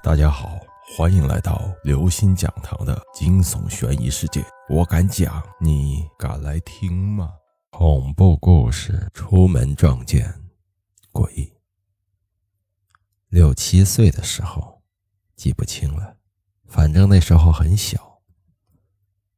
大家好，欢迎来到刘星讲堂的惊悚悬疑世界。我敢讲，你敢来听吗？恐怖故事：出门撞见鬼。六七岁的时候，记不清了，反正那时候很小。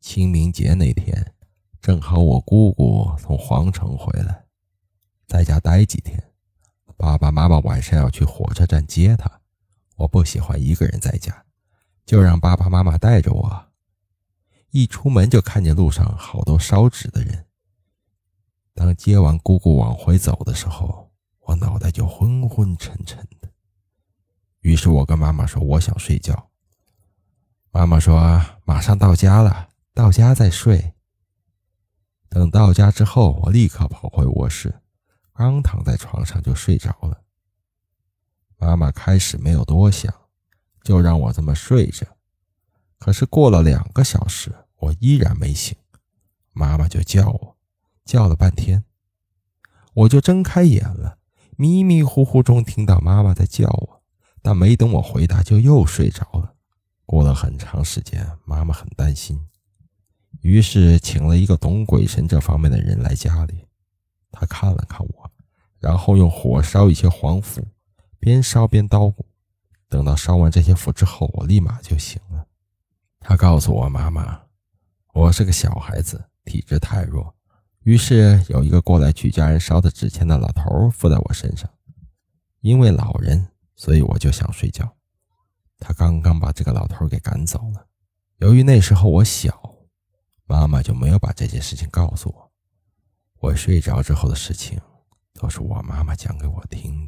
清明节那天，正好我姑姑从皇城回来，在家待几天。爸爸妈妈晚上要去火车站接她。我不喜欢一个人在家，就让爸爸妈妈带着我。一出门就看见路上好多烧纸的人。当接完姑姑往回走的时候，我脑袋就昏昏沉沉的。于是我跟妈妈说：“我想睡觉。”妈妈说：“马上到家了，到家再睡。”等到家之后，我立刻跑回卧室，刚躺在床上就睡着了。妈妈开始没有多想，就让我这么睡着。可是过了两个小时，我依然没醒，妈妈就叫我，叫了半天，我就睁开眼了，迷迷糊糊中听到妈妈在叫我，但没等我回答，就又睡着了。过了很长时间，妈妈很担心，于是请了一个懂鬼神这方面的人来家里，他看了看我，然后用火烧一些黄符。边烧边叨咕，等到烧完这些符之后，我立马就醒了。他告诉我妈妈，我是个小孩子，体质太弱，于是有一个过来取家人烧的纸钱的老头附在我身上。因为老人，所以我就想睡觉。他刚刚把这个老头给赶走了。由于那时候我小，妈妈就没有把这件事情告诉我。我睡着之后的事情，都是我妈妈讲给我听的。